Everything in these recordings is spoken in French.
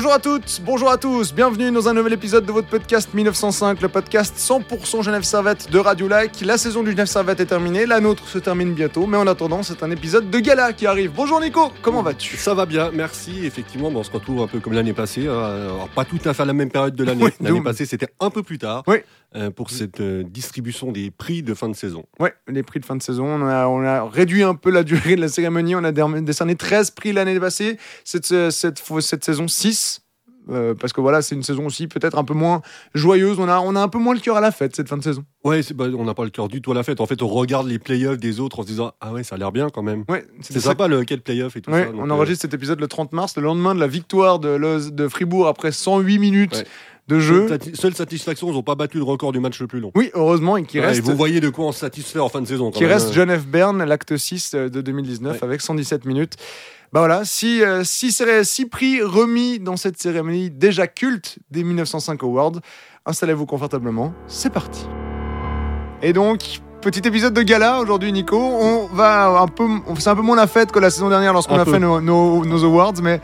Bonjour à toutes, bonjour à tous, bienvenue dans un nouvel épisode de votre podcast 1905, le podcast 100% Genève Servette de Radio Lac. La saison du Genève Servette est terminée, la nôtre se termine bientôt, mais en attendant, c'est un épisode de gala qui arrive. Bonjour Nico, comment vas-tu? Ça va bien, merci. Effectivement, on se retrouve un peu comme l'année passée. hein. Alors, pas tout à fait à la même période de l'année. Oui, l'année passée, c'était un peu plus tard Oui. Euh, pour cette euh, distribution des prix de fin de saison. Ouais, les prix de fin de saison, on a, on a réduit un peu la durée de la cérémonie, on a dé- décerné 13 prix l'année passée, cette, euh, cette, cette saison 6. euh, parce que voilà, c'est une saison aussi peut-être un peu moins joyeuse. On a, on a un peu moins le cœur à la fête cette fin de saison. Ouais, bah, on n'a pas le cœur du tout à la fête. En fait, on regarde les playoffs des autres en se disant Ah ouais, ça a l'air bien quand même. Ouais, C'est ça sympa le quel playoff et tout Ouais, ça. donc, on euh, enregistre cet épisode le 30 mars, le lendemain de la victoire de, de Fribourg après 108 minutes Ouais. De jeu. seule sati- Seule satisfaction, ils n'ont pas battu le record du match le plus long. Oui, heureusement, et qui Ouais, et reste, vous voyez de quoi on se satisfait en fin de saison. quand qui même, reste. John F. Bern, l'acte 6 de 2019, Ouais. avec 117 minutes. Bah voilà, euh, six, céré- six prix remis dans cette cérémonie déjà culte des 1905 Awards. Installez-vous confortablement, c'est parti. Et donc, petit épisode de gala aujourd'hui, Nico. On va un peu, c'est un peu moins la fête que la saison dernière lorsqu'on a peu. fait nos, nos- nos awards, mais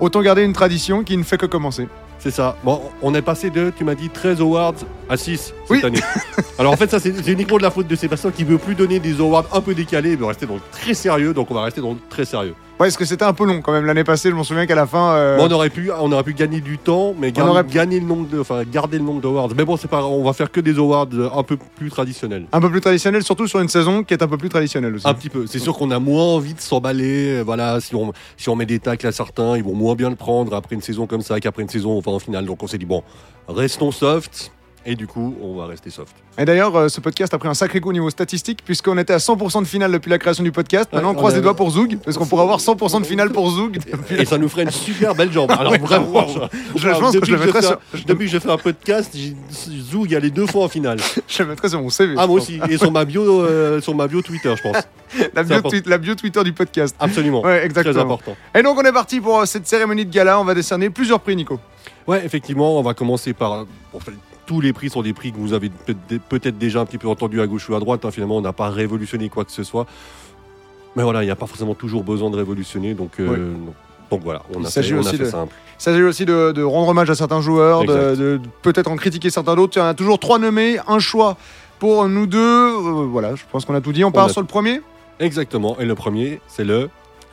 autant garder une tradition qui ne fait que commencer. C'est ça. Bon, on est passé de, tu m'as dit, 13 awards à 6 cette Oui. année. Alors en fait, ça, c'est uniquement de la faute de Sébastien qui veut plus donner des awards un peu décalés. Il veut rester dans le très sérieux, donc on va rester dans le très sérieux. Ouais, parce que c'était un peu long quand même l'année passée. Je m'en souviens qu'à la fin, euh, Bon, on aurait pu, on aurait pu gagner du temps, mais gar- aurait- gagner le nombre de, enfin, garder le nombre d'awards. Mais bon, c'est pas, on va faire que des awards euh, un peu plus traditionnels. un peu plus traditionnel, surtout sur une saison qui est un peu plus traditionnelle aussi. Un petit peu. C'est sûr qu'on a moins envie de s'emballer. euh, Voilà, si on, si on met des tacles à certains, ils vont moins bien le prendre après une saison comme ça qu'après une saison on va en finale. Donc on s'est dit bon, restons soft. Et du coup, on va rester soft. Et d'ailleurs, euh, ce podcast a pris un sacré coup au niveau statistique, puisqu'on était à 100% de finale depuis la création du podcast. Maintenant, Ouais, on croise on les a- doigts pour Zoug, parce qu'on pourra avoir 100% de finale pour Zoug. depuis Et ça nous ferait une super belle jambe. Alors Ouais, vraiment, je- je, je pense que je le fais mettrais un- sur- Depuis que je fais un podcast, j'ai- Zoug il y a les deux fois en finale. Je le mettrai sur mon CV. Ah moi aussi. Et sur ma bio, euh, sur ma bio Twitter, je pense. La bio, la Twitter du podcast. Absolument. Ouais, Très exactement. important. Et donc, on est parti pour euh, cette cérémonie de gala. On va décerner plusieurs prix, Nico. Ouais, effectivement, on va commencer par. bon, tous les prix sont des prix que vous avez peut- peut-être déjà un petit peu entendu à gauche ou à droite. hein. Finalement, on n'a pas révolutionné quoi que ce soit. Mais voilà, il n'y a pas forcément toujours besoin de révolutionner. Donc, euh, donc, voilà, on Il a s'agit fait, on a aussi fait de- simple. Il s'agit aussi de, de rendre hommage à certains joueurs, de, Exact. de- de peut-être en critiquer certains d'autres. Il y en a toujours trois nommés, un choix pour nous deux. Euh, voilà, je pense qu'on a tout dit. On part a- sur le premier Exactement. Et le premier, c'est le.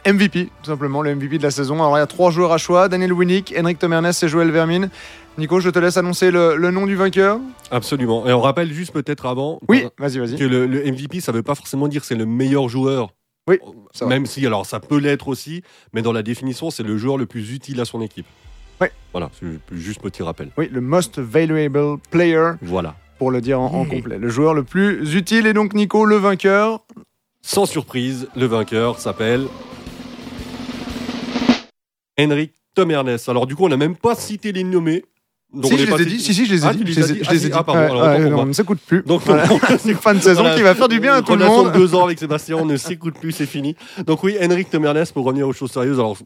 MVP, tout simplement, le MVP de la saison. Alors il y a trois joueurs à choix Daniel Winnick, Henrik Tomernes et Joël Vermine. Nico, je te laisse annoncer le, le nom du vainqueur. Absolument. Et on rappelle juste peut-être avant. Oui, euh, vas-y, vas-y. Que le, le MVP, ça veut pas forcément dire que c'est le meilleur joueur. Oui. Même si, alors ça peut l'être aussi, mais dans la définition, c'est le joueur le plus utile à son équipe. Ouais. Voilà, c'est juste petit rappel. Oui, le most valuable player, Voilà. pour le dire en, en complet. Le joueur le plus utile. Et donc, Nico, le vainqueur. Sans surprise, le vainqueur s'appelle Henrik Tomernes. Alors du coup, on n'a même pas cité les nommés. Donc, si, je les ai dit. Si, si, je les ai Ah, dit. Je les ai- dit. Ah, si, dit. ah, pardon, alors, on ne s'écoute plus. Donc, Voilà. C'est une fin de saison Voilà. qui va faire du bien à tout le monde. de deux ans avec Sébastien, on ne s'écoute plus, c'est fini. Donc oui, Henrik Tomernes, pour revenir aux choses sérieuses, alors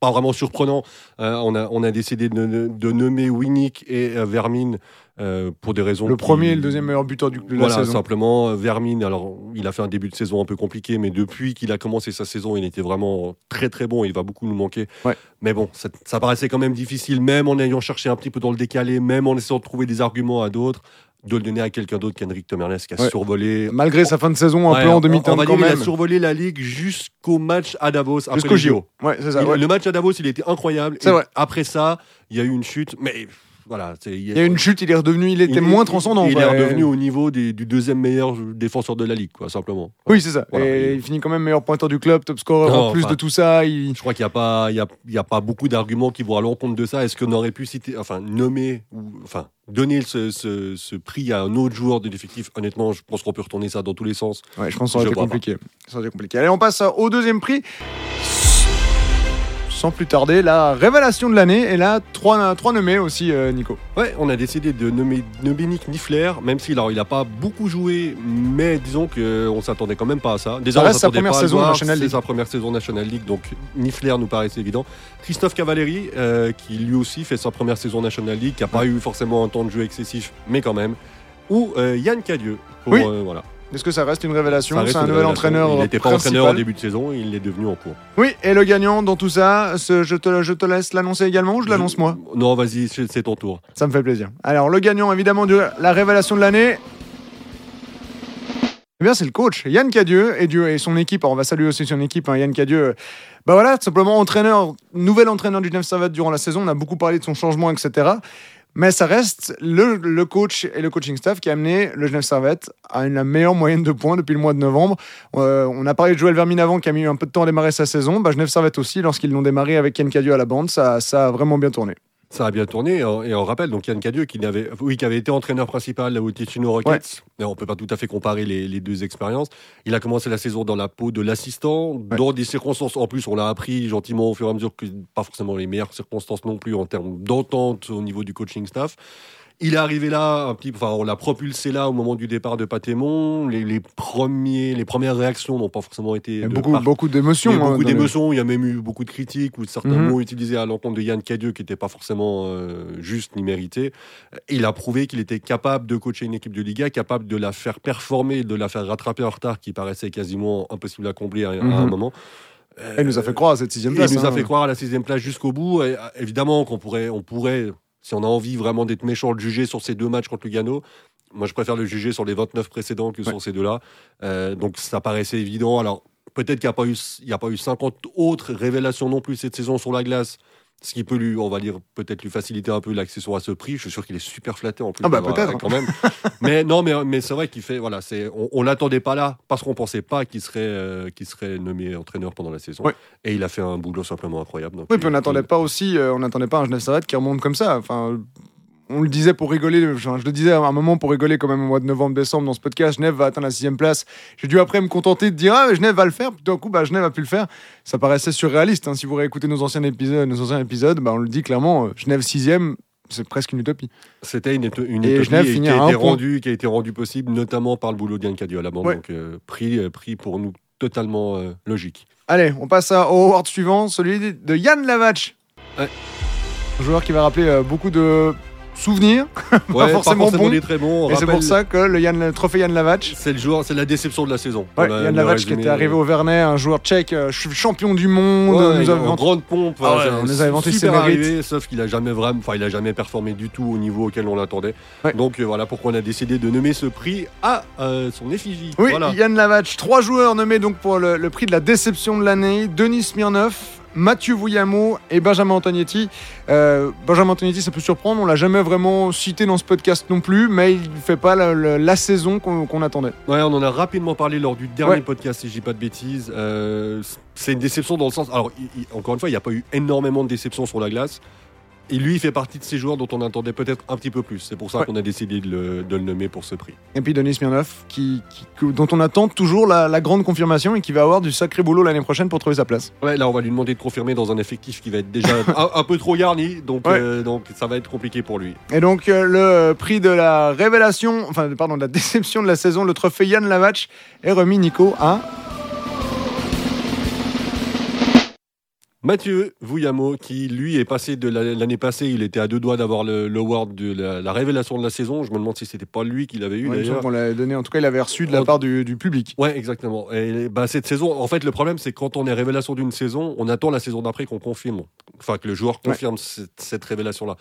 pas vraiment surprenant, euh, on, a, on a décidé de, de nommer Winnick et euh, Vermin euh, pour des raisons. Le qui- premier et le deuxième meilleur buteur du- de la Voilà, saison. simplement, euh, Vermin, alors il a fait un début de saison un peu compliqué, mais depuis qu'il a commencé sa saison, il était vraiment très très bon, il va beaucoup nous manquer. Ouais. Mais bon, ça, ça paraissait quand même difficile, même en ayant cherché un petit peu dans le décalé, même en essayant de trouver des arguments à d'autres, de le donner à quelqu'un d'autre qu'Henrik Tomernes qui a Ouais. survolé Malgré sa fin de saison un Ouais, peu en va quand même. Il a survolé la ligue jusqu'au match à Davos. Jusqu'au JO. Ça. Il-. Le match à Davos, il était incroyable. C'est Et vrai. Après ça, il y a eu une chute. Mais voilà. Il y a une chute, il est redevenu, il était il- moins il- transcendant. Il, ouais. est redevenu au niveau des- du deuxième meilleur défenseur de la ligue, quoi, simplement. Oui, c'est ça. Voilà. Et il finit quand même meilleur pointeur du club, top scorer Non, en plus enfin. de tout ça. Il... Je crois qu'il n'y a, pas- il y a, il y a pas beaucoup d'arguments qui vont à l'encontre de ça. Est-ce qu'on aurait pu citer, enfin, nommer, ou, enfin, donner ce, ce- ce prix à un autre joueur de l'effectif? Honnêtement, je pense qu'on peut retourner ça dans tous les sens. Ouais, je pense que ça aurait été compliqué. Ça aurait été compliqué. Allez, on passe au deuxième prix. Sans plus tarder, la révélation de l'année. Et là, trois, trois nommés aussi, euh, Nico. Ouais, on a décidé de nommer Dominique Niffler, même s'il il n'a pas beaucoup joué, mais disons qu'on s'attendait quand même pas à ça. Déjà, Ça on reste sa première pas saison voir, National C'est League. sa première saison National League, donc Niffler nous paraissait évident. Christophe Cavalieri, euh, qui lui aussi fait sa première saison National League, qui n'a pas eu forcément un temps de jeu excessif, mais quand même. Ou euh, Yann Cadieux. pour, Oui. euh, voilà. Est-ce que ça reste une révélation C'est un nouvel entraîneur Il n'était pas principal. entraîneur en début de saison, il l'est devenu en cours. Oui, et le gagnant dans tout ça, ce- je, te, je te laisse l'annoncer également ou je l'annonce moi Non, vas-y, c'est ton tour. Ça me fait plaisir. Alors, le gagnant, évidemment, de la révélation de l'année. Eh bien, c'est le coach, Yann Cadieux, et, Dieu, et son équipe. Alors, on va saluer aussi son équipe, hein, Yann Cadieux. Bah voilà, tout simplement entraîneur, nouvel entraîneur du Genève Servette durant la saison. On a beaucoup parlé de son changement, etc. Mais ça reste le, le coach et le coaching staff qui a amené le Genève Servette à une, la meilleure moyenne de points depuis le mois de novembre. Euh, on a parlé de Joël Vermine avant qui a mis un peu de temps à démarrer sa saison. Bah, Genève Servette aussi, lorsqu'ils l'ont démarré avec Yann Cadieux à la bande, ça, ça a vraiment bien tourné. Ça a bien tourné et on- rappelle donc Yann Cadieux qui, oui, qui avait été entraîneur principal au Ticino Rockets. On peut pas tout à fait comparer les, les deux expériences. Il a commencé la saison dans la peau de l'assistant, dans des circonstances en plus on l'a appris gentiment au fur et à mesure que pas forcément les meilleures circonstances non plus en termes d'entente au niveau du coaching staff. Il est arrivé là, un petit, enfin, on l'a propulsé là au moment du départ de Patémon. Les, les premiers, les premières réactions n'ont pas forcément été Il y a de beaucoup, beaucoup il y d'émotions. a hein, beaucoup le- d'émotions, il y a même eu beaucoup de critiques ou certains Mhm. mots utilisés à l'encontre de Yann Cadieux qui n'étaient pas forcément euh, justes ni mérités. Il a prouvé qu'il était capable de coacher une équipe de Liga, capable de la faire performer, de la faire rattraper un retard qui paraissait quasiment impossible à combler à, à un Mhm. moment. Il nous a fait croire à cette sixième Il place. nous a hein. fait croire à la sixième place jusqu'au bout. Et, euh, évidemment qu'on pourrait, on pourrait, si on a envie vraiment d'être méchant, le juger sur ces deux matchs contre Lugano. Moi, je préfère le juger sur les 29 précédents que Ouais. sur ces deux-là. Euh, donc, ça paraissait évident. Alors, peut-être qu'il n'y a, pas eu- il y a pas eu 50 autres révélations non plus cette saison sur la glace. Ce qui peut lui, on va dire, peut-être lui faciliter un peu l'accession à ce prix. Je suis sûr qu'il est super flatté en plus. Ah bah, peut-être. Quand même. mais non, mais, mais c'est vrai qu'il fait. Voilà, c'est, on, on l'attendait pas là parce qu'on pensait pas qu'il serait, euh, qu'il serait nommé entraîneur pendant la saison. Ouais. Et il a fait un boulot simplement incroyable. Donc, Oui, puis on il- n'attendait pas aussi, euh, on n'attendait pas un Genève Servette qui remonte comme ça. Enfin, on le disait pour rigoler, enfin, je le disais à un moment pour rigoler quand même au mois de novembre-décembre dans ce podcast, Genève va atteindre la sixième place. J'ai dû après me contenter de dire ah mais Genève va le faire. Puis d'un coup, bah, Genève a pu le faire. Ça paraissait surréaliste. hein. Si vous réécoutez nos anciens épisodes, nos anciens épisodes, bah, on le dit clairement, euh, Genève sixième, c'est presque une utopie. C'était une, une Et utopie Genève et finit qui, a été point. rendu, qui a été rendu possible notamment par le boulot bande. Ouais. Donc, euh, prix, euh, prix pour nous totalement euh, logique. Allez, on passe à- au award suivant, celui de Yann Lavach. Ouais. Un joueur qui va rappeler beaucoup de souvenirs. Ouais, forcément bon. des très bons. Et c'est pour ça que le, Yann, le trophée Yann Lavach C'est le joueur, c'est la déception de la saison. Ouais, On a Yann mieux Lavach qui était arrivé au Vernet, un joueur tchèque, euh, ch- champion du monde. Ouais, nous avons grande pompe. Ah euh, on nous avait vanté ses super mérites. arrivé, sauf qu'il a jamais vraiment, enfin, il a jamais performé du tout au niveau auquel on l'attendait. Donc euh, voilà pourquoi on a décidé de nommer ce prix à euh, son effigie. Oui, Voilà. Yann Lavach, trois joueurs nommés donc pour le, le prix de la déception de l'année Denis Smirnov, Mathieu Vouillamo et Benjamin Antognetti. Euh, Benjamin Antognetti, ça peut surprendre, on l'a jamais vraiment cité dans ce podcast non plus, mais il fait pas la, la- la saison qu'on attendait. Ouais, on en a rapidement parlé lors du dernier Ouais. podcast, si je dis pas de bêtises. Euh, c'est une déception dans le sens. Alors, il- il- encore une fois, il n'y a pas eu énormément de déceptions sur la glace. Et lui, il fait partie de ces joueurs dont on attendait peut-être un petit peu plus. C'est pour ça Ouais. qu'on a décidé de le, de le nommer pour ce prix. Et puis Denis Smirnov, qui, qui- dont on attend toujours la, la grande confirmation et qui va avoir du sacré boulot l'année prochaine pour trouver sa place. Ouais, là, on va lui demander de confirmer dans un effectif qui va être déjà un, un peu trop garni. Donc, Ouais. euh, donc, ça va être compliqué pour lui. Et donc euh, le prix de la révélation, enfin pardon, de la déception de la saison, le trophée Yann Lavach est remis Nico à Mathieu Vouillamo, qui lui est passé de la- l'année passée, il était à deux doigts d'avoir le, le award de la, la révélation de la saison. Je me demande si c'était pas lui qui l'avait eu Ouais, d'ailleurs. l'avait donné, en tout cas il avait reçu de la En- part du, du public. Ouais, exactement. Et bah, cette saison, en fait, le problème, c'est que quand on est révélation d'une saison, on attend la saison d'après qu'on confirme, enfin que le joueur Ouais. confirme cette, cette révélation-là.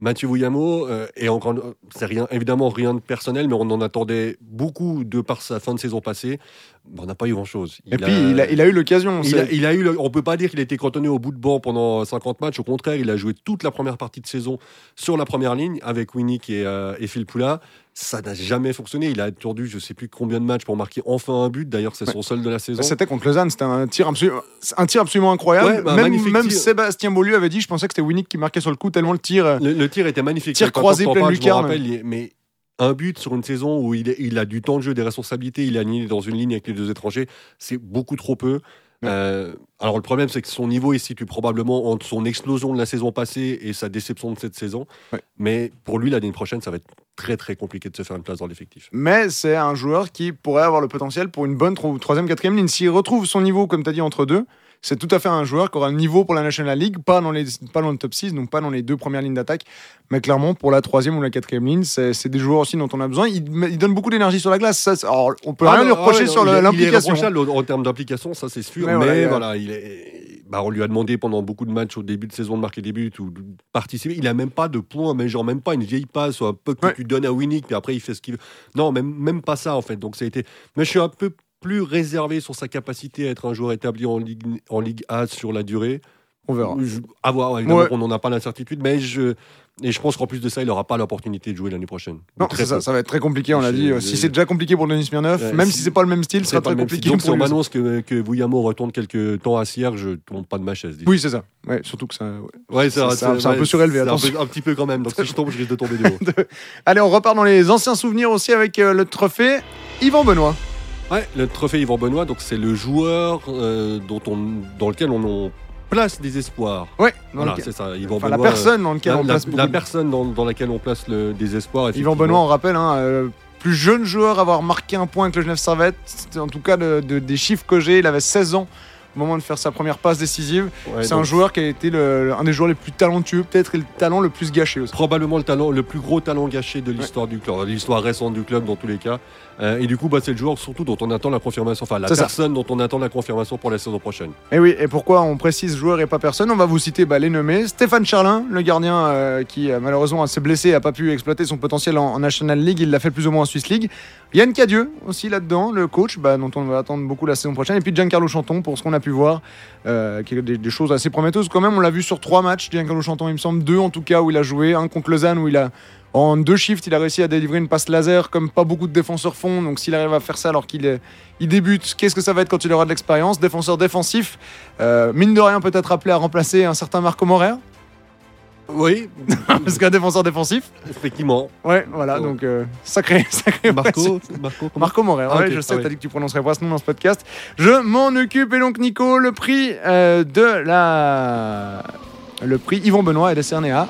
Mathieu Vouillamo, euh, et encore, c'est rien, évidemment rien de personnel, mais on en attendait beaucoup de par sa fin de saison passée. Bah, on n'a pas eu grand-chose. Et puis il a, il a eu l'occasion. il a, il a eu, le- on peut pas dire qu'il a été cantonné au bout de banc pendant 50 matchs. Au contraire, il a joué toute la première partie de saison sur la première ligne avec Winnick et, euh, et Phil Poula. Ça n'a jamais fonctionné. Il a attendu, je sais plus combien de matchs pour marquer enfin un but. D'ailleurs, c'est Ouais. son seul de la saison. C'était contre Lausanne, c'était un tir, absolu- un tir absolument incroyable. Ouais, bah, même. Sébastien Beaulieu avait dit, je pensais que c'était Winnick qui marquait sur le coup, tellement le tir. euh, Le, le tir était magnifique. Tir croisé, me lucarne. mais un but sur une saison où il, il a du temps de jeu, des responsabilités, il est aligné dans une ligne avec les deux étrangers, c'est beaucoup trop peu. Ouais. Euh, alors le problème, c'est que son niveau il se situe probablement entre son explosion de la saison passée et sa déception de cette saison. Ouais. Mais pour lui, l'année prochaine, ça va être très très compliqué de se faire une place dans l'effectif. Mais c'est un joueur qui pourrait avoir le potentiel pour une bonne tro- troisième, quatrième ligne. S'il retrouve son niveau, comme tu as dit, entre deux, c'est tout à fait un joueur qui aura un niveau pour la National League, pas dans, les, pas dans le top 6, donc pas dans les deux premières lignes d'attaque, mais clairement pour la troisième ou la quatrième ligne, c'est des joueurs aussi dont on a besoin. Il, il donne beaucoup d'énergie sur la glace. Ça, alors, on peut Ah, rien non, lui reprocher ah ouais, sur le- l'implication. en, termes d'implication, ça c'est sûr. Mais Mais, voilà, il est, bah, on lui a demandé pendant beaucoup de matchs au début de saison de marquer des buts ou de participer. Il a même pas de points, mais genre même pas une vieille passe ou un peu que tu donnes à Winnick, puis après il fait ce qu'il veut. Non, même, même pas ça en fait. Donc ça a été. Mais je suis un peu plus réservé sur sa capacité à être un joueur établi en Ligue, en Ligue A sur la durée. On verra. Je- à voir, évidemment Ouais. qu'on n'en a pas l'incertitude, mais je, et je pense qu'en plus de ça, il n'aura pas l'opportunité de jouer l'année prochaine. Non, Très c'est ça, ça va être très compliqué, on l'a dit. Si c'est déjà compliqué pour Denis Smirnov, Ouais, même si- si c'est pas le même style, ce sera très compliqué. Donc si on m'annonce que, que Vuyamo retourne quelques temps à Sierre, je tombe pas de ma chaise. Oui, c'est ça. Ouais, surtout que ça. ouais. C'est- un- peu surélevé, peu- Un, petit peu quand même. Donc si je tombe, je risque de tomber de haut. Allez, on repart dans les anciens souvenirs aussi avec euh, le trophée Yvan Benoît. Ouais, le trophée Yvan Benoît, donc c'est le joueur euh, dont on, dans lequel on, on place des espoirs. Ouais, dans Voilà, lequel- c'est ça. Yvan enfin, la Benoît, personne dans laquelle la, on la- place la de- personne dans, dans laquelle on place le- des espoirs. Yvan. Benoît, on rappelle, hein, euh, plus jeune joueur à avoir marqué un point avec le Genève Servette. En tout cas, de- de- des chiffres que j'ai, il avait 16 ans au moment de faire sa première passe décisive. Ouais, c'est un joueur qui a été le- un des joueurs les plus talentueux, peut-être, et le talent le plus gâché aussi. Probablement le talent, le plus gros talent gâché de l'histoire du club, l'histoire récente du club dans tous les cas. Euh, et du coup, bah, c'est le joueur surtout dont on attend la confirmation, enfin la ça. personne dont on attend la confirmation pour la saison prochaine. Et oui, et pourquoi on précise joueur et pas personne? On va vous citer bah, les nommés. Stéphane Charlin, le gardien euh, qui euh, malheureusement s'est blessé et n'a pas pu exploiter son potentiel en, en National League, il l'a fait plus ou moins en Swiss League. Yann Cadieux aussi là-dedans, le coach, bah, dont on va attendre beaucoup la saison prochaine. Et puis Giancarlo Chanton, pour ce qu'on a pu voir, euh, des, choses assez prometteuses quand même. On l'a vu sur trois matchs, Giancarlo Chanton, il me semble, deux en tout cas, où il a joué. Un contre Lausanne, où il a en deux shifts, il a réussi à délivrer une passe laser comme pas beaucoup de défenseurs font. Donc s'il arrive à faire ça alors qu'il il débute, qu'est-ce que ça va être quand il aura de l'expérience? Défenseur défensif, euh, mine de rien peut-être appelé à remplacer un certain Marco Morer, Oui, parce qu'un défenseur défensif. effectivement. Ouais, voilà, Oh. donc euh, sacré, sacré. Marco, Marco, Marco Morer, Ah, ouais, je sais, ah t'as oui. dit que tu prononcerais pas ce nom dans ce podcast. Je m'en occupe et donc Nico, le prix euh, de la... Le prix Yvon Benoît est décerné à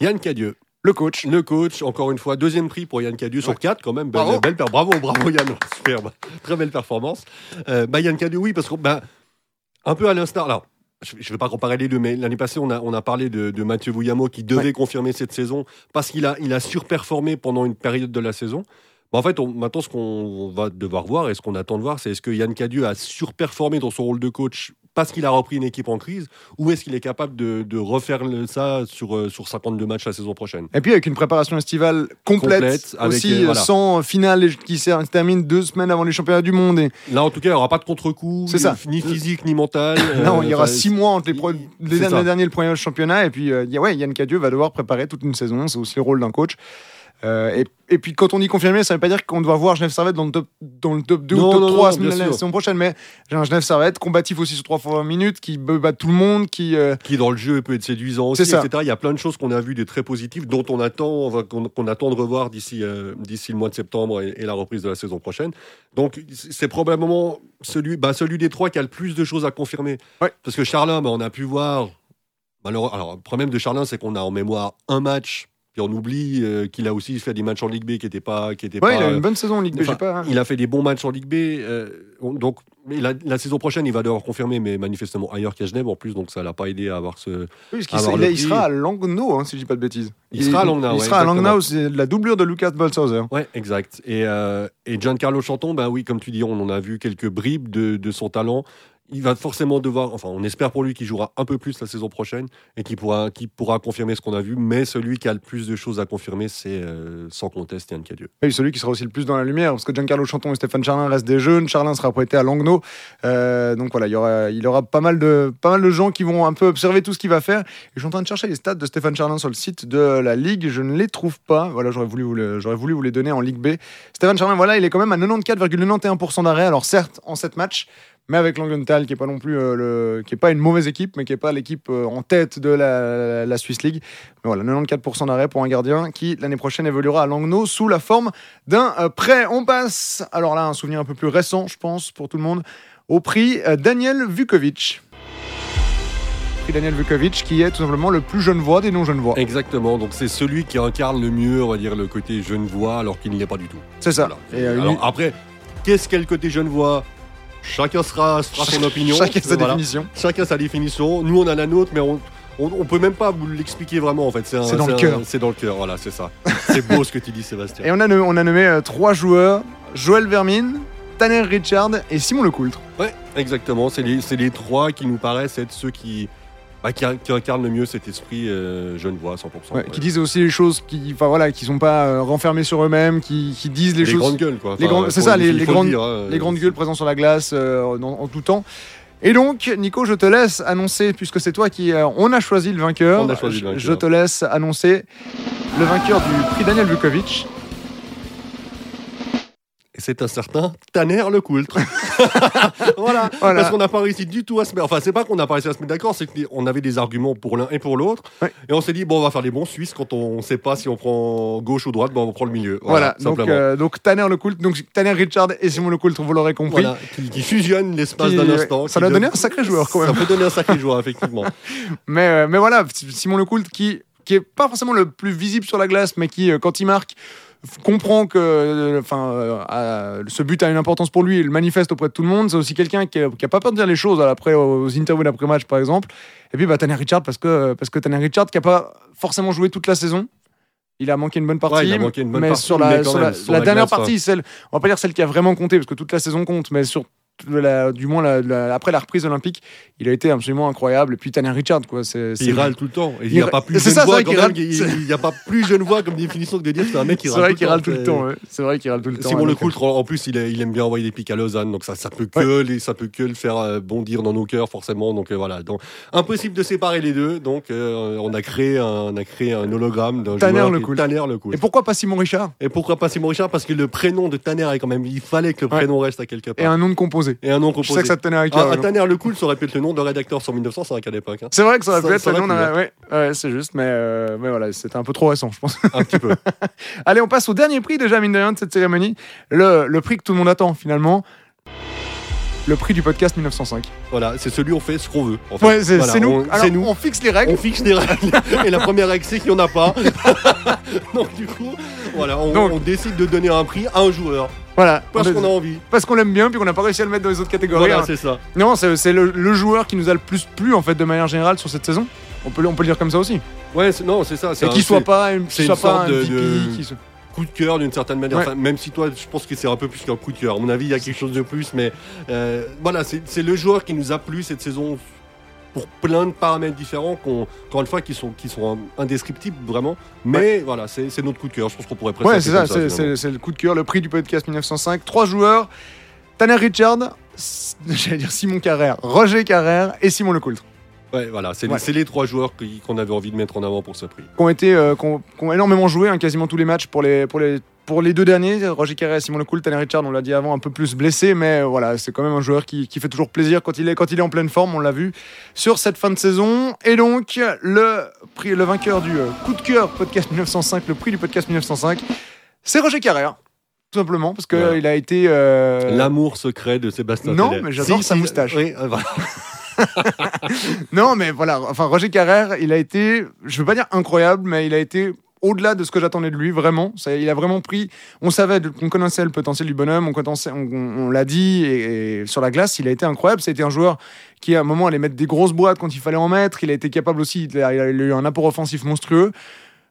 Yann Cadieux. le coach. Le coach, encore une fois, deuxième prix pour Yann Cadieux sur Ouais. 4 quand même. Belle, Bravo. belle bravo, bravo Yann, superbe. Très belle performance. Euh, bah, Yann Cadieux, oui, parce que bah, un peu à l'instar. Alors, je ne vais pas comparer les deux, mais l'année passée, on a, on a parlé de, de Mathieu Vouillamo qui devait Ouais. confirmer cette saison parce qu'il a, il a surperformé pendant une période de la saison. Bah, en fait, on- maintenant, ce qu'on va devoir voir et ce qu'on attend de voir, c'est est-ce que Yann Cadieux a surperformé dans son rôle de coach parce qu'il a repris une équipe en crise ou est-ce qu'il est capable de, de refaire le- ça sur, euh, sur 52 matchs la saison prochaine? Et puis avec une préparation estivale complète, Complète, avec, aussi euh, voilà. sans finale qui se termine deux semaines avant les championnats du monde. Et Là, en tout cas, il n'y aura pas de contre-coup, ni physique ni mental. non, Euh, il y aura enfin, six mois entre les, pro- les derniers, le premier championnat. Et puis, euh, ouais, Yann Cadieux va devoir préparer toute une saison. C'est aussi le rôle d'un coach. Euh, et, et puis, quand on dit confirmé, ça ne veut pas dire qu'on doit voir Genève Servette dans le top, dans le top 2 Non, ou top non, 3 non, la saison prochaine. Mais j'ai un Genève Servette combatif aussi sur 3 fois 20 minutes, qui battre tout le monde, qui. euh, Qui, dans le jeu, peut être séduisant aussi, etc. Il y a plein de choses qu'on a vues de très positives, dont on attend, qu'on attend de revoir d'ici euh, d'ici le mois de septembre et, et la reprise de la saison prochaine. Donc, c'est probablement celui, bah, celui des trois qui a le plus de choses à confirmer. Ouais. Parce que Charlin, bah, on a pu voir. Alors, le problème de Charlin, c'est qu'on a en mémoire un match, puis on oublie euh, qu'il a aussi fait des matchs en Ligue B qui n'étaient pas. Qui étaient Ouais, pas il a une bonne saison en Ligue B, je sais pas. hein. Il a fait des bons matchs en Ligue B. euh, on- donc, la, la saison prochaine, il va devoir confirmer, mais manifestement ailleurs qu'à Genève en plus, donc ça l'a pas aidé à avoir ce. Oui, parce qu'il avoir il- le il prix. sera à Langnau, hein, si je dis pas de bêtises. Il sera à Langnau, Il ouais, sera à. Langnau, c'est la doublure de Lucas Bolshauser. Ouais, exact. Et, euh, et Giancarlo Chanton, ben oui, comme tu dis, on en a vu quelques bribes de, de son talent. Il va forcément devoir, enfin, on espère pour lui qu'il jouera un peu plus la saison prochaine et qu'il pourra, pourra confirmer ce qu'on a vu. Mais celui qui a le plus de choses à confirmer, c'est euh, sans conteste Yann Cadieux. Oui, celui qui sera aussi le plus dans la lumière, parce que Giancarlo Chanton et Stéphane Charlin restent des jeunes. Charlin sera prêté à Langnau. Euh, donc voilà, il y aura, il aura pas, mal de, pas mal de gens qui vont un peu observer tout ce qu'il va faire. Et je suis en train de chercher les stats de Stéphane Charlin sur le site de la Ligue. Je ne les trouve pas. Voilà, j'aurais voulu, vous voulu vous les donner en Ligue B. Stéphane Charlin, voilà, il est quand même à 94,91% d'arrêt. Alors certes, en 7 matchs, mais avec Langenthal, qui est pas non plus euh, le, qui est pas une mauvaise équipe, mais qui est pas l'équipe euh, en tête de la, la Swiss League. Mais voilà, 94% d'arrêt pour un gardien qui l'année prochaine évoluera à Langnau sous la forme d'un euh, prêt. On passe, alors là, un souvenir un peu plus récent, je pense, pour tout le monde, au prix Daniel Vukovic. Prix Daniel Vukovic, qui est tout simplement le plus jeune voix des non-jeunes voix. Exactement. Donc c'est celui qui incarne le mieux, on va dire, le côté jeune voix, alors qu'il n'y est pas du tout. C'est ça. Voilà. Et, Alors une- après, qu'est-ce qu'est le côté jeune voix chacun sera, sera son opinion. Chacun sa Voilà. définition. Chacun sa définition. Nous, on a la nôtre, mais on, on, on peut même pas vous l'expliquer vraiment en fait. C'est dans le cœur. C'est dans le cœur, voilà, c'est ça. c'est beau ce que tu dis, Sébastien. Et on a, nommé- on a nommé euh, trois joueurs Joël Vermin, Tanner Richard et Simon Lecoultre. Ouais, exactement. C'est les, c'est les trois qui nous paraissent être ceux qui, bah, qui, qui incarnent le mieux cet esprit euh, genevois à 100%. Ouais, ouais. Qui disent aussi les choses qui, enfin voilà, qui sont pas euh, renfermés sur eux-mêmes, qui, qui disent les, les choses, grandes gueules, quoi. les grandes- c'est ça, les- les grandes- dire, hein. les grandes gueules présentes sur la glace euh, dans- en tout temps. Et donc, Nico, je te laisse annoncer, puisque c'est toi qui. euh, on a choisi le vainqueur. On a choisi le Je- vainqueur. Je te laisse annoncer le vainqueur du prix Daniel Vukovic. Et c'est un certain Tanner le Coultre. voilà. Voilà. Parce qu'on n'a pas réussi du tout à se mettre. Enfin, c'est pas qu'on n'a pas réussi à se mettre d'accord, c'est qu'on avait des arguments pour l'un et pour l'autre. Ouais. Et on s'est dit, bon, on va faire les bons Suisses quand on ne sait pas si on prend gauche ou droite, ben, on prend le milieu. Voilà, Voilà, donc, simplement. euh, donc Tanner Lecoultre, donc Tanner Richard et Simon Lecoultre, vous l'aurez compris. Voilà, qui, qui fusionne l'espace d'un instant. ça doit donner donne- un sacré joueur, quand Ça même. peut donner un sacré joueur, effectivement. Mais, euh, mais voilà, Simon Lecoultre qui, qui est pas forcément le plus visible sur la glace, mais qui, euh, quand il marque, comprend que euh, enfin, euh, ce but a une importance pour lui et le manifeste auprès de tout le monde. C'est aussi quelqu'un qui, a- qui a pas peur de dire les choses après aux interviews d'après-match, par exemple. Et puis bah, Tanner Richard, parce que, parce que Tanner Richard qui a pas forcément joué toute la saison. Il a manqué une bonne partie, Ouais, il a manqué une bonne mais partie, sur la, mais sur même, la, sur la la dernière glace, partie, celle, on va pas dire celle qui a vraiment compté, parce que toute la saison compte, mais sur la- du moins la- la- après la reprise olympique, il a été absolument incroyable. Et puis Tanner Richard, quoi, c'est il râle tout le temps. Et Il n'y a pas plus jeune ça, voix Il n'y a pas plus jeune voix comme définition que de dire c'est un mec qui râle le râle temps. tout le C'est- temps. C'est vrai qu'il râle tout le temps. Simon Lecoultre, en plus, il, aime bien envoyer des pics à Lausanne, donc ça, ça peut que les- ça peut que le faire euh, bondir dans nos cœurs forcément. Donc euh, voilà, donc impossible de séparer les deux. Donc euh, on a créé un, on a créé un hologramme d'un Tanner Lecoultre. Tanner Et pourquoi pas Simon Richard? Et pourquoi pas Simon Richard? Parce que le prénom de Tanner est quand même, il fallait que le prénom reste à quelque part. Et un nom de Et un nom Je composé. sais que ça te tenait à Ah, cœur. ah, Tanner Lecoultre, ça aurait pu être le nom de rédacteur sur 1905 à l'époque. hein. C'est vrai que ça aurait Ça- pu être ça le nom d'un- Ouais, ouais, c'est juste, mais, euh, mais voilà, c'était un peu trop récent, je pense. Un petit peu. Allez, on passe au dernier prix déjà, mine de rien, de cette cérémonie. Le, le prix que tout le monde attend, finalement. Le prix du podcast 1905. Voilà, c'est celui où on fait ce qu'on veut. en fait. Ouais, c'est Voilà, nous. on- nous. On fixe les règles. On fixe des règles et la première règle c'est qu'il n'y en a pas. Donc du coup, voilà, on, Donc- on décide de donner un prix à un joueur Voilà. parce On- qu'on a envie. Parce qu'on l'aime bien, puis qu'on n'a pas réussi à le mettre dans les autres catégories. Voilà, hein. c'est ça. Non, c'est le, le joueur qui nous a le plus plu, en fait, de manière générale, sur cette saison. On peut, le- on peut le dire comme ça aussi. Ouais, non, c'est ça. Et qu'il soit pas, soit une pas un VP, de- qui se- coup de cœur d'une certaine manière. Ouais. Enfin, même si toi, je pense que c'est un peu plus qu'un coup de cœur. À mon avis, il y a quelque chose de plus, mais euh, voilà, c'est le joueur qui nous a plu cette saison pour plein de paramètres différents, qu'on, encore une fois, qui sont, qui sont indescriptibles vraiment. Mais voilà, c'est notre coup de cœur. Je pense qu'on pourrait presque Ouais, c'est ça, c'est- le coup de cœur, le prix du podcast 1905. Trois joueurs Tanner Richard, j'allais dire Simon Carrère, Roger Carrère et Simon Lecoultre, Ouais, voilà, c'est Ouais. les trois joueurs qu'on avait envie de mettre en avant pour ce prix. qui ont, été, euh, énormément joué, hein, quasiment tous les matchs pour les, pour les, pour les deux derniers. Roger Carrère et Simon Lecoultre, Tanner Richard, on l'a dit avant, un peu plus blessé, mais euh, voilà, c'est quand même un joueur qui, qui fait toujours plaisir quand il, est, quand il est en pleine forme, on l'a vu sur cette fin de saison. Et donc, le, prix, le vainqueur du euh, coup de cœur podcast 1905, le prix du podcast 1905, c'est Roger Carrère. Tout simplement, parce qu'il a été. euh, L'amour secret de Sébastien non, mais j'adore sa moustache. Oui, voilà. Non, mais voilà, enfin, Roger Carrère, il a été, je veux pas dire incroyable, mais il a été au-delà de ce que j'attendais de lui, vraiment. Il a vraiment pris. On savait qu'on connaissait le potentiel du bonhomme, on, l'a dit, et, sur la glace, il a été incroyable. C'était un joueur qui, à un moment, allait mettre des grosses boîtes quand il fallait en mettre. Il a été capable aussi, il a, eu un apport offensif monstrueux.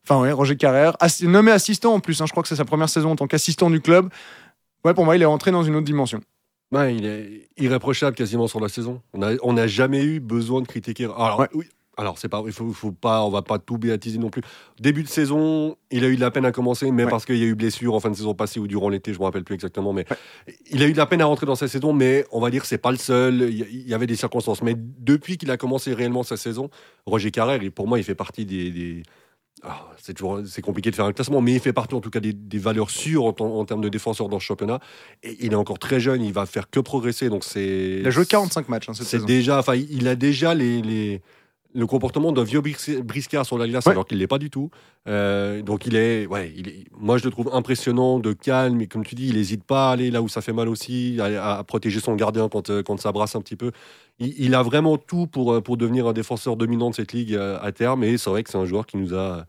Enfin, ouais, Roger Carrère, nommé assistant en plus, hein, je crois que c'est sa première saison en tant qu'assistant du club. Ouais, pour moi, il est rentré dans une autre dimension. Ouais, il est irréprochable quasiment sur la saison. On n'a jamais eu besoin de critiquer. Alors, Ouais. oui. Alors, c'est pas, il faut, faut pas, on va pas tout béatiser non plus. Début de saison, il a eu de la peine à commencer, mais Ouais. parce qu'il y a eu blessure en fin de saison passée ou durant l'été, je me rappelle plus exactement. Mais il a eu de la peine à rentrer dans sa saison, mais on va dire que c'est pas le seul. Il y, avait des circonstances. Mais depuis qu'il a commencé réellement sa saison, Roger Carrère, pour moi, il fait partie des. des- c'est toujours c'est compliqué de faire un classement, mais il fait partie en tout cas des, des valeurs sûres en, termes de défenseur dans ce championnat. Et il est encore très jeune, il va faire que progresser. Donc c'est. Il a joué 45 matchs hein, cette C'est saison. déjà, enfin, il a déjà les, les- le comportement d'un vieux bris- briscard sur la glace, Ouais. alors qu'il l'est pas du tout. Euh, donc il est, ouais, il est- moi je le trouve impressionnant, de calme, et comme tu dis, il n'hésite pas à aller là où ça fait mal aussi, à, à protéger son gardien quand, euh, quand ça brasse un petit peu. Il, il a vraiment tout pour, euh, pour devenir un défenseur dominant de cette ligue à terme, et c'est vrai que c'est un joueur qui nous a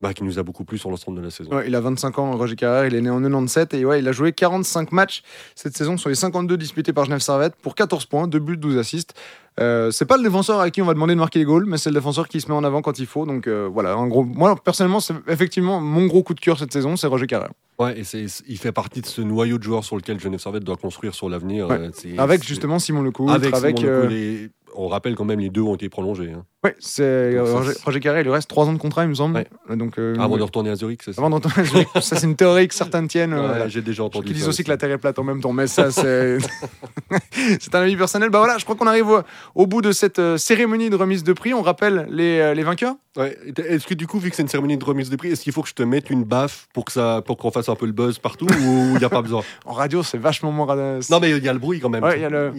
Bah, qui nous a beaucoup plu sur l'ensemble de la saison. Ouais, il a 25 ans, Roger Carrère, il est né en 97 et ouais, il a joué 45 matchs cette saison sur les 52 disputés par Genève Servette pour 14 points, 2 buts, 12 assists. Euh, c'est pas le défenseur à qui on va demander de marquer les goals, mais c'est le défenseur qui se met en avant quand il faut. Donc euh, voilà, en gros, moi personnellement, c'est effectivement mon gros coup de cœur cette saison, c'est Roger Carrère. Ouais, et c'est, il fait partie de ce noyau de joueurs sur lequel Genève Servette doit construire sur l'avenir. Ouais. Euh, Avec justement Simon Lecoultre, avec, avec, Simon euh, Lecoultre, les- on rappelle quand même les deux ont été prolongés hein. ouais, c'est Roger, Roger Carrère, il lui reste 3 ans de contrat, il me semble. Ouais. Donc euh, avant de retourner à Zurich, c'est ça. Avant Zurich. ça c'est une théorie que certains tiennent. euh, Ouais. J'ai déjà entendu. Qui disent aussi que la Terre est plate en même temps, mais ça, c'est c'est un avis personnel. Bah voilà, je crois qu'on arrive au, au bout de cette euh, cérémonie de remise de prix. On rappelle les, les vainqueurs. Ouais. Est-ce que du coup, vu que c'est une cérémonie de remise de prix, est-ce qu'il faut que je te mette une baffe pour que ça, pour qu'on fasse un peu le buzz partout ou il n'y a pas besoin? En radio, c'est vachement moins. Non, mais il y a le bruit quand même. Ouais, il y a le-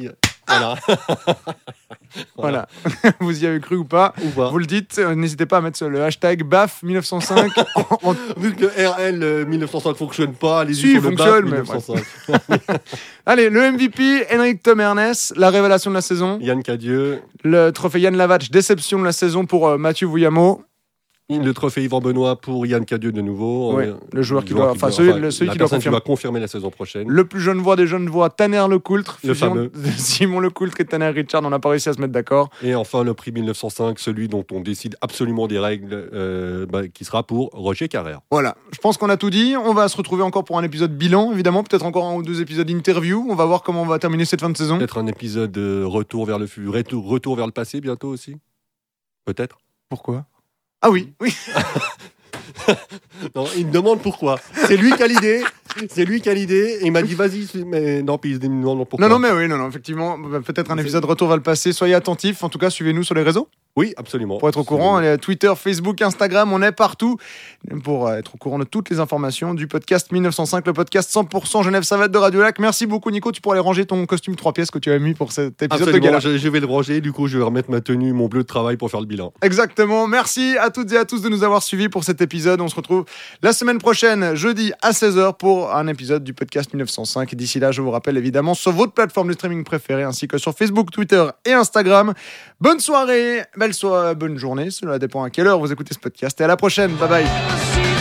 Voilà. Voilà. vous y avez cru ou pas Ou pas. Vous le dites. euh, N'hésitez pas à mettre le hashtag BAF 1905. en- Vu que le RL euh, 1905 fonctionne pas, allez-y Si, sur le BAF mais 1905. Allez, le MVP, Henrik Tom Ernest, la révélation de la saison. Yann Cadieux, Le trophée Yann Lavatch, déception de la saison pour euh, Mathieu Vouillamo. Le trophée Yvan Benoît pour Yann Cadieux de nouveau. Euh, le joueur qui doit- enfin, celui- celui qui doit confirmer. va confirmer la saison prochaine. Le plus jeune voix des jeunes voix, Tanner Lecoultre. Le fameux. Simon Lecoultre et Tanner Richard, on n'a pas réussi à se mettre d'accord. Et enfin, le prix 1905, celui dont on décide absolument des règles, euh, bah, qui sera pour Roger Carrère. Voilà, je pense qu'on a tout dit. On va se retrouver encore pour un épisode bilan, évidemment, peut-être encore un ou deux épisodes interview. On va voir comment on va terminer cette fin de saison. Peut-être un épisode euh, retour vers le retour vers le passé bientôt aussi. Peut-être. Pourquoi? Ah oui, oui. Non, il me demande pourquoi. C'est lui qui a l'idée. C'est lui qui a l'idée. Et il m'a dit vas-y. Mais non, puis il me demande pourquoi. Non, non, mais oui, non, non, effectivement, peut-être un épisode retour vers le passé. Soyez attentifs. En tout cas, suivez-nous sur les réseaux Oui, absolument. pour être au courant. Allez, Twitter, Facebook, Instagram, on est partout pour euh, être au courant de toutes les informations du podcast 1905, le podcast 100% Genève Savate de Radio Lac. Merci beaucoup, Nico. Tu pourras aller ranger ton costume 3 pièces que tu as mis pour cet épisode de Absolument, gala. je, je vais le ranger. Du coup, je vais remettre ma tenue, mon bleu de travail pour faire le bilan. Exactement. Merci à toutes et à tous de nous avoir suivis pour cet épisode. On se retrouve la semaine prochaine, jeudi à 16h, pour un épisode du podcast 1905. D'ici là, je vous rappelle évidemment sur votre plateforme de streaming préférée, ainsi que sur Facebook, Twitter et Instagram. Bonne soirée, belle soirée, bonne journée. Cela dépend à quelle heure vous écoutez ce podcast. Et à la prochaine. Bye bye.